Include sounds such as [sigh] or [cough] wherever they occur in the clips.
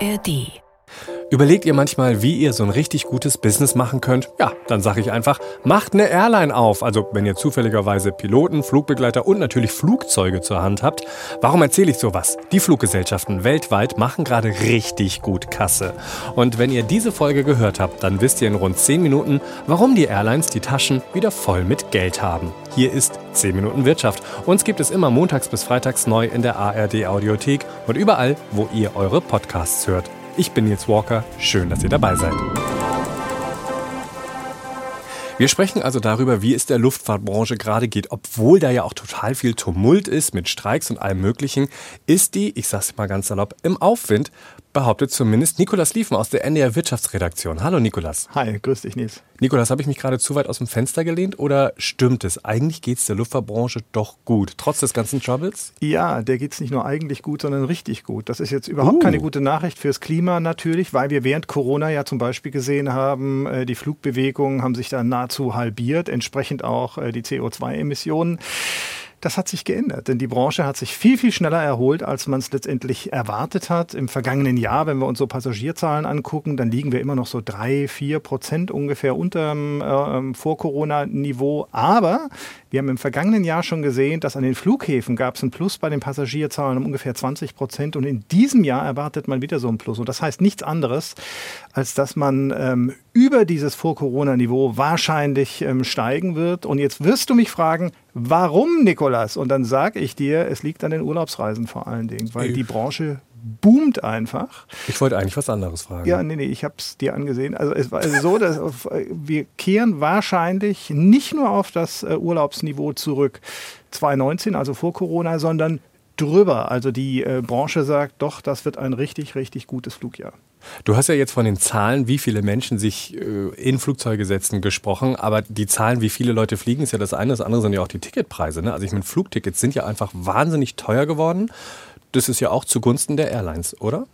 ARD. Überlegt ihr manchmal, wie ihr so ein richtig gutes Business machen könnt? Ja, dann sage ich einfach, macht eine Airline auf. Also wenn ihr zufälligerweise Piloten, Flugbegleiter und natürlich Flugzeuge zur Hand habt. Warum erzähle ich sowas? Die Fluggesellschaften weltweit machen gerade richtig gut Kasse. Und wenn ihr diese Folge gehört habt, dann wisst ihr in rund 10 Minuten, warum die Airlines die Taschen wieder voll mit Geld haben. Hier ist 10 Minuten Wirtschaft. Uns gibt es immer montags bis freitags neu in der ARD Audiothek und überall, wo ihr eure Podcasts hört. Ich bin Nils Walker. Schön, dass ihr dabei seid. Wir sprechen also darüber, wie es der Luftfahrtbranche gerade geht. Obwohl da ja auch total viel Tumult ist mit Streiks und allem Möglichen, ist die, ich sag's mal ganz salopp, im Aufwind behauptet zumindest Nikolas Liefen aus der NDR Wirtschaftsredaktion. Hallo Nikolas. Hi, grüß dich Nils. Nikolas, habe ich mich gerade zu weit aus dem Fenster gelehnt oder stimmt es? Eigentlich geht es der Luftfahrtbranche doch gut, trotz des ganzen Troubles? Ja, der geht es nicht nur eigentlich gut, sondern richtig gut. Das ist jetzt überhaupt uh. keine gute Nachricht fürs Klima natürlich, weil wir während Corona ja zum Beispiel gesehen haben, äh, die Flugbewegungen haben sich dann nahezu halbiert, entsprechend auch äh, die CO2-Emissionen. Das hat sich geändert, denn die Branche hat sich viel, viel schneller erholt, als man es letztendlich erwartet hat. Im vergangenen Jahr, wenn wir uns so Passagierzahlen angucken, dann liegen wir immer noch so drei, vier Prozent ungefähr unter dem äh, Vor-Corona-Niveau. Aber wir haben im vergangenen Jahr schon gesehen, dass an den Flughäfen gab es einen Plus bei den Passagierzahlen um ungefähr 20 Prozent. Und in diesem Jahr erwartet man wieder so einen Plus. Und das heißt nichts anderes, als dass man ähm, über dieses Vor-Corona-Niveau wahrscheinlich ähm, steigen wird. Und jetzt wirst du mich fragen, warum, Nikolas? Und dann sage ich dir, es liegt an den Urlaubsreisen vor allen Dingen, weil die Branche boomt einfach. Ich wollte eigentlich was anderes fragen. Ja, nee, nee, ich habe es dir angesehen. Also es war also so, dass wir kehren wahrscheinlich nicht nur auf das äh, Urlaubsniveau zurück 2019, also vor Corona, sondern drüber. Also die äh, Branche sagt, doch, das wird ein richtig, richtig gutes Flugjahr. Du hast ja jetzt von den Zahlen, wie viele Menschen sich äh, in Flugzeuge setzen, gesprochen. Aber die Zahlen, wie viele Leute fliegen, ist ja das eine. Das andere sind ja auch die Ticketpreise. Ne? Also ich meine, Flugtickets sind ja einfach wahnsinnig teuer geworden. Das ist ja auch zugunsten der Airlines, oder?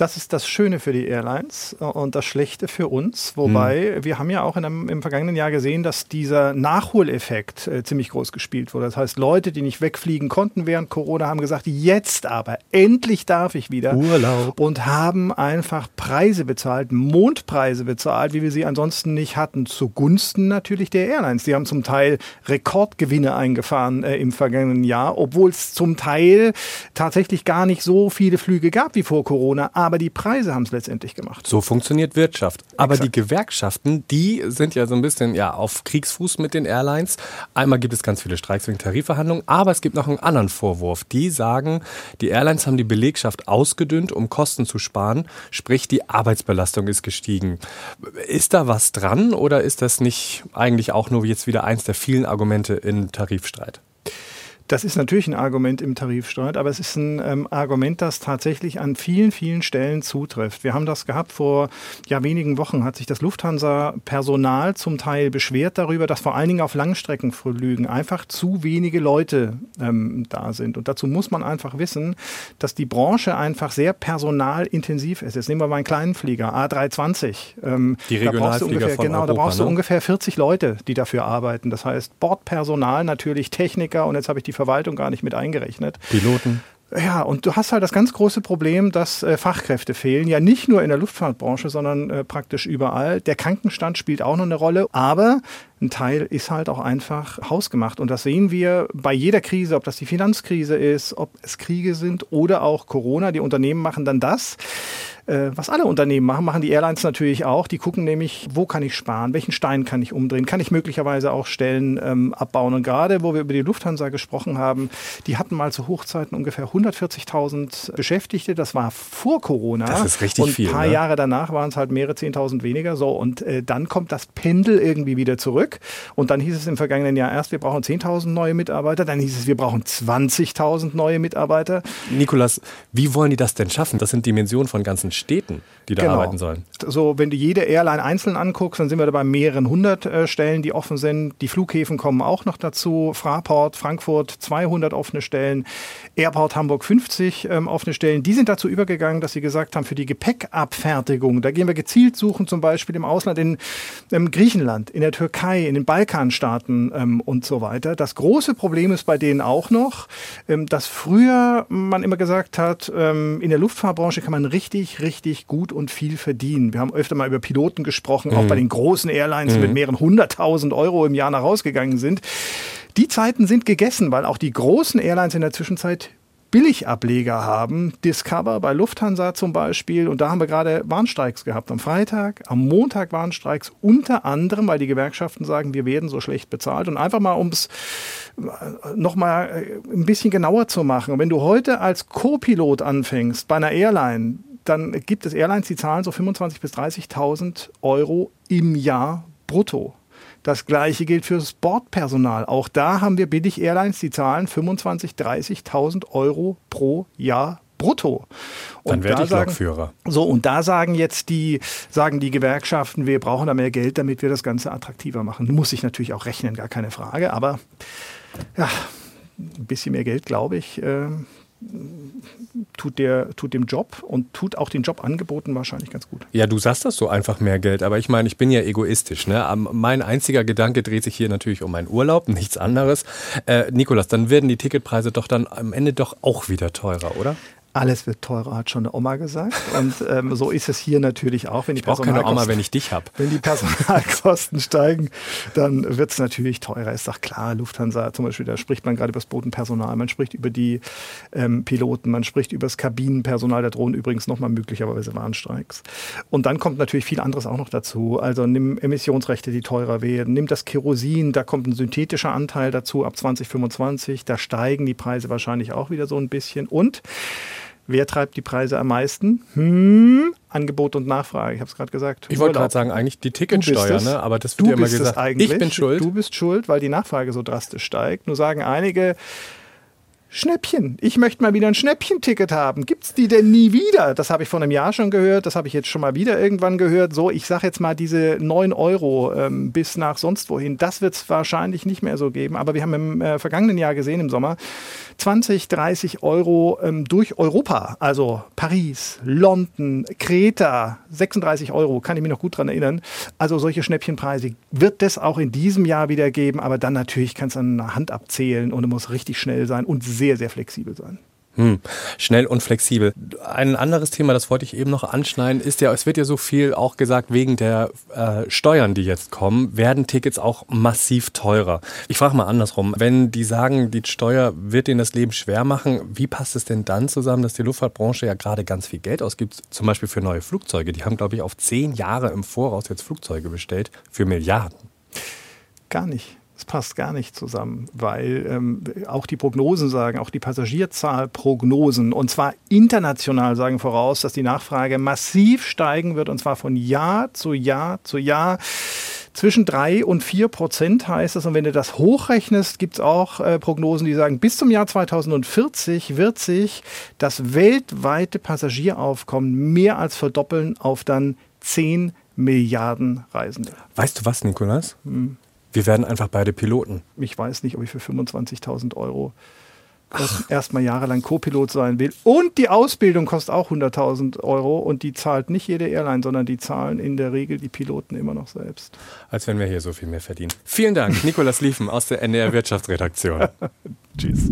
Das ist das Schöne für die Airlines und das Schlechte für uns. Wobei hm. wir haben ja auch einem, im vergangenen Jahr gesehen, dass dieser Nachholeffekt äh, ziemlich groß gespielt wurde. Das heißt, Leute, die nicht wegfliegen konnten während Corona, haben gesagt, jetzt aber, endlich darf ich wieder. Urlaub. Und haben einfach Preise bezahlt, Mondpreise bezahlt, wie wir sie ansonsten nicht hatten, zugunsten natürlich der Airlines. Die haben zum Teil Rekordgewinne eingefahren äh, im vergangenen Jahr, obwohl es zum Teil tatsächlich gar nicht so viele Flüge gab wie vor Corona. Aber aber die Preise haben es letztendlich gemacht. So funktioniert Wirtschaft. Aber Exakt. die Gewerkschaften, die sind ja so ein bisschen ja, auf Kriegsfuß mit den Airlines. Einmal gibt es ganz viele Streiks wegen Tarifverhandlungen, aber es gibt noch einen anderen Vorwurf. Die sagen, die Airlines haben die Belegschaft ausgedünnt, um Kosten zu sparen, sprich die Arbeitsbelastung ist gestiegen. Ist da was dran oder ist das nicht eigentlich auch nur jetzt wieder eins der vielen Argumente im Tarifstreit? Das ist natürlich ein Argument im Tarifstreit, aber es ist ein ähm, Argument, das tatsächlich an vielen, vielen Stellen zutrifft. Wir haben das gehabt vor ja, wenigen Wochen, hat sich das Lufthansa-Personal zum Teil beschwert darüber, dass vor allen Dingen auf Langstreckenflügen einfach zu wenige Leute ähm, da sind. Und dazu muss man einfach wissen, dass die Branche einfach sehr personalintensiv ist. Jetzt nehmen wir mal einen kleinen Flieger, A320. Ähm, die Regionalflieger ungefähr, Genau, Europa, da brauchst ne? du ungefähr 40 Leute, die dafür arbeiten. Das heißt Bordpersonal, natürlich Techniker und jetzt habe ich die Verwaltung gar nicht mit eingerechnet. Piloten. Ja, und du hast halt das ganz große Problem, dass äh, Fachkräfte fehlen. Ja, nicht nur in der Luftfahrtbranche, sondern äh, praktisch überall. Der Krankenstand spielt auch noch eine Rolle. Aber ein Teil ist halt auch einfach hausgemacht. Und das sehen wir bei jeder Krise, ob das die Finanzkrise ist, ob es Kriege sind oder auch Corona. Die Unternehmen machen dann das, äh, was alle Unternehmen machen, machen die Airlines natürlich auch. Die gucken nämlich, wo kann ich sparen, welchen Stein kann ich umdrehen, kann ich möglicherweise auch Stellen ähm, abbauen. Und gerade, wo wir über die Lufthansa gesprochen haben, die hatten mal zu Hochzeiten ungefähr 140.000 Beschäftigte. Das war vor Corona. Das ist richtig und viel. Ein paar ne? Jahre danach waren es halt mehrere 10.000 weniger. So, und äh, dann kommt das Pendel irgendwie wieder zurück. Und dann hieß es im vergangenen Jahr erst, wir brauchen 10.000 neue Mitarbeiter. Dann hieß es, wir brauchen 20.000 neue Mitarbeiter. Nikolas, wie wollen die das denn schaffen? Das sind Dimensionen von ganzen Städten die da genau. arbeiten sollen. So, wenn du jede Airline einzeln anguckst, dann sind wir da bei mehreren hundert äh, Stellen, die offen sind. Die Flughäfen kommen auch noch dazu. Fraport, Frankfurt 200 offene Stellen, Airport Hamburg 50 ähm, offene Stellen. Die sind dazu übergegangen, dass sie gesagt haben, für die Gepäckabfertigung, da gehen wir gezielt suchen, zum Beispiel im Ausland, in ähm, Griechenland, in der Türkei, in den Balkanstaaten ähm, und so weiter. Das große Problem ist bei denen auch noch, ähm, dass früher man immer gesagt hat, ähm, in der Luftfahrtbranche kann man richtig, richtig gut und viel verdienen. Wir haben öfter mal über Piloten gesprochen, mhm. auch bei den großen Airlines mhm. mit mehreren hunderttausend Euro im Jahr nach rausgegangen sind. Die Zeiten sind gegessen, weil auch die großen Airlines in der Zwischenzeit Billigableger haben. Discover bei Lufthansa zum Beispiel. Und da haben wir gerade Warnstreiks gehabt. Am Freitag, am Montag Warnstreiks. Unter anderem, weil die Gewerkschaften sagen, wir werden so schlecht bezahlt. Und einfach mal, um es äh, nochmal äh, ein bisschen genauer zu machen. Wenn du heute als Co-Pilot anfängst bei einer Airline, dann gibt es Airlines, die zahlen so 25.000 bis 30.000 Euro im Jahr brutto. Das gleiche gilt fürs Bordpersonal. Auch da haben wir Billig-Airlines, die zahlen 25.000, 30.000 Euro pro Jahr brutto. Und Dann werde da ich sagen, Lokführer. So, und da sagen jetzt die, sagen die Gewerkschaften, wir brauchen da mehr Geld, damit wir das Ganze attraktiver machen. Muss ich natürlich auch rechnen, gar keine Frage. Aber ja, ein bisschen mehr Geld, glaube ich, äh, tut, der, tut dem Job und tut auch den Jobangeboten wahrscheinlich ganz gut. Ja, du sagst das so einfach mehr Geld, aber ich meine, ich bin ja egoistisch. Ne? Mein einziger Gedanke dreht sich hier natürlich um meinen Urlaub, [laughs] nichts anderes. Äh, Nikolas, dann werden die Ticketpreise doch dann am Ende doch auch wieder teurer, oder? Alles wird teurer, hat schon eine Oma gesagt. Und ähm, so ist es hier natürlich auch. Wenn die ich brauche keine Oma, wenn ich dich habe. [laughs] Wenn die Personalkosten steigen, dann wird es natürlich teurer. Ist doch klar, Lufthansa zum Beispiel, da spricht man gerade über das Bodenpersonal, man spricht über die ähm, Piloten, man spricht über das Kabinenpersonal, da drohen übrigens nochmal möglicherweise Warnstreiks. Und dann kommt natürlich viel anderes auch noch dazu. Also nimm Emissionsrechte, die teurer werden, nimm das Kerosin, da kommt ein synthetischer Anteil dazu ab 2025, da steigen die Preise wahrscheinlich auch wieder so ein bisschen. Und Wer treibt die Preise am meisten? Hm, Angebot und Nachfrage. Ich habe es gerade gesagt. Ich wollte gerade sagen, eigentlich die Ticketsteuer, ne? aber das wird du ja immer gesagt. Ich bin schuld. Du bist schuld, weil die Nachfrage so drastisch steigt. Nur sagen einige, Schnäppchen. Ich möchte mal wieder ein Schnäppchenticket haben. Gibt es die denn nie wieder? Das habe ich vor einem Jahr schon gehört. Das habe ich jetzt schon mal wieder irgendwann gehört. So, ich sage jetzt mal diese 9 Euro ähm, bis nach sonst wohin. Das wird es wahrscheinlich nicht mehr so geben. Aber wir haben im äh, vergangenen Jahr gesehen, im Sommer, 20, 30 Euro ähm, durch Europa. Also Paris, London, Kreta, 36 Euro. Kann ich mich noch gut dran erinnern. Also solche Schnäppchenpreise wird es auch in diesem Jahr wieder geben. Aber dann natürlich kannst du an der Hand abzählen und es muss richtig schnell sein und sehr, sehr flexibel sein. Hm, schnell und flexibel. Ein anderes Thema, das wollte ich eben noch anschneiden, ist ja, es wird ja so viel auch gesagt, wegen der äh, Steuern, die jetzt kommen, werden Tickets auch massiv teurer. Ich frage mal andersrum, wenn die sagen, die Steuer wird ihnen das Leben schwer machen, wie passt es denn dann zusammen, dass die Luftfahrtbranche ja gerade ganz viel Geld ausgibt, zum Beispiel für neue Flugzeuge? Die haben, glaube ich, auf zehn Jahre im Voraus jetzt Flugzeuge bestellt für Milliarden. Gar nicht. Das passt gar nicht zusammen, weil ähm, auch die Prognosen sagen, auch die Passagierzahlprognosen, und zwar international sagen voraus, dass die Nachfrage massiv steigen wird, und zwar von Jahr zu Jahr zu Jahr. Zwischen drei und vier Prozent heißt es. Und wenn du das hochrechnest, gibt es auch äh, Prognosen, die sagen, bis zum Jahr 2040 wird sich das weltweite Passagieraufkommen mehr als verdoppeln auf dann 10 Milliarden Reisende. Weißt du was, Nikolas? Hm. Wir werden einfach beide Piloten. Ich weiß nicht, ob ich für 25.000 Euro erstmal jahrelang Co-Pilot sein will. Und die Ausbildung kostet auch 100.000 Euro und die zahlt nicht jede Airline, sondern die zahlen in der Regel die Piloten immer noch selbst. Als wenn wir hier so viel mehr verdienen. Vielen Dank, Nikolas Liefen aus der NDR Wirtschaftsredaktion. [laughs] Tschüss.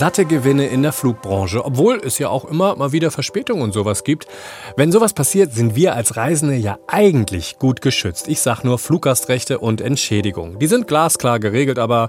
Satte Gewinne in der Flugbranche, obwohl es ja auch immer mal wieder Verspätungen und sowas gibt. Wenn sowas passiert, sind wir als Reisende ja eigentlich gut geschützt. Ich sag nur Fluggastrechte und Entschädigung. Die sind glasklar geregelt, aber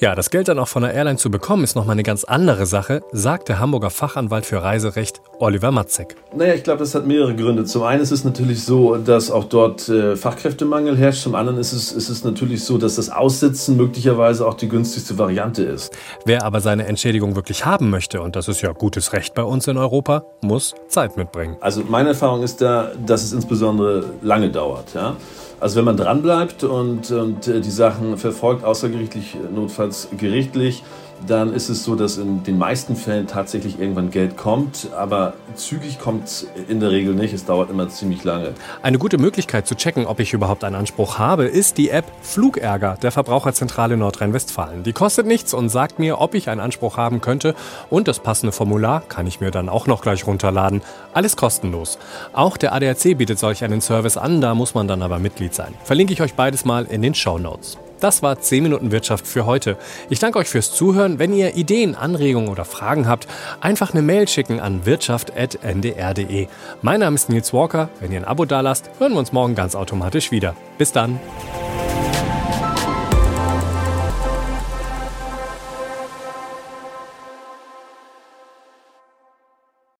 ja, das Geld dann auch von der Airline zu bekommen, ist nochmal eine ganz andere Sache, sagt der Hamburger Fachanwalt für Reiserecht Oliver Matzek. Naja, ich glaube, das hat mehrere Gründe. Zum einen ist es natürlich so, dass auch dort äh, Fachkräftemangel herrscht. Zum anderen ist es, ist es natürlich so, dass das Aussitzen möglicherweise auch die günstigste Variante ist. Wer aber seine Entschädigung Entschädigung wirklich haben möchte, und das ist ja gutes Recht bei uns in Europa, muss Zeit mitbringen. Also meine Erfahrung ist da, dass es insbesondere lange dauert. Ja? Also wenn man dranbleibt und, und äh, die Sachen verfolgt, außergerichtlich, notfalls gerichtlich, dann ist es so, dass in den meisten Fällen tatsächlich irgendwann Geld kommt, aber zügig kommt es in der Regel nicht. Es dauert immer ziemlich lange. Eine gute Möglichkeit zu checken, ob ich überhaupt einen Anspruch habe, ist die App Flugärger der Verbraucherzentrale Nordrhein-Westfalen. Die kostet nichts und sagt mir, ob ich einen Anspruch haben könnte und das passende Formular kann ich mir dann auch noch gleich runterladen. Alles kostenlos. Auch der ADAC bietet solch einen Service an, da muss man dann aber Mitglied sein. Verlinke ich euch beides mal in den Show Notes. Das war 10 Minuten Wirtschaft für heute. Ich danke euch fürs Zuhören. Wenn ihr Ideen, Anregungen oder Fragen habt, einfach eine Mail schicken an wirtschaft.ndr.de. Mein Name ist Nils Walker. Wenn ihr ein Abo dalasst, hören wir uns morgen ganz automatisch wieder. Bis dann.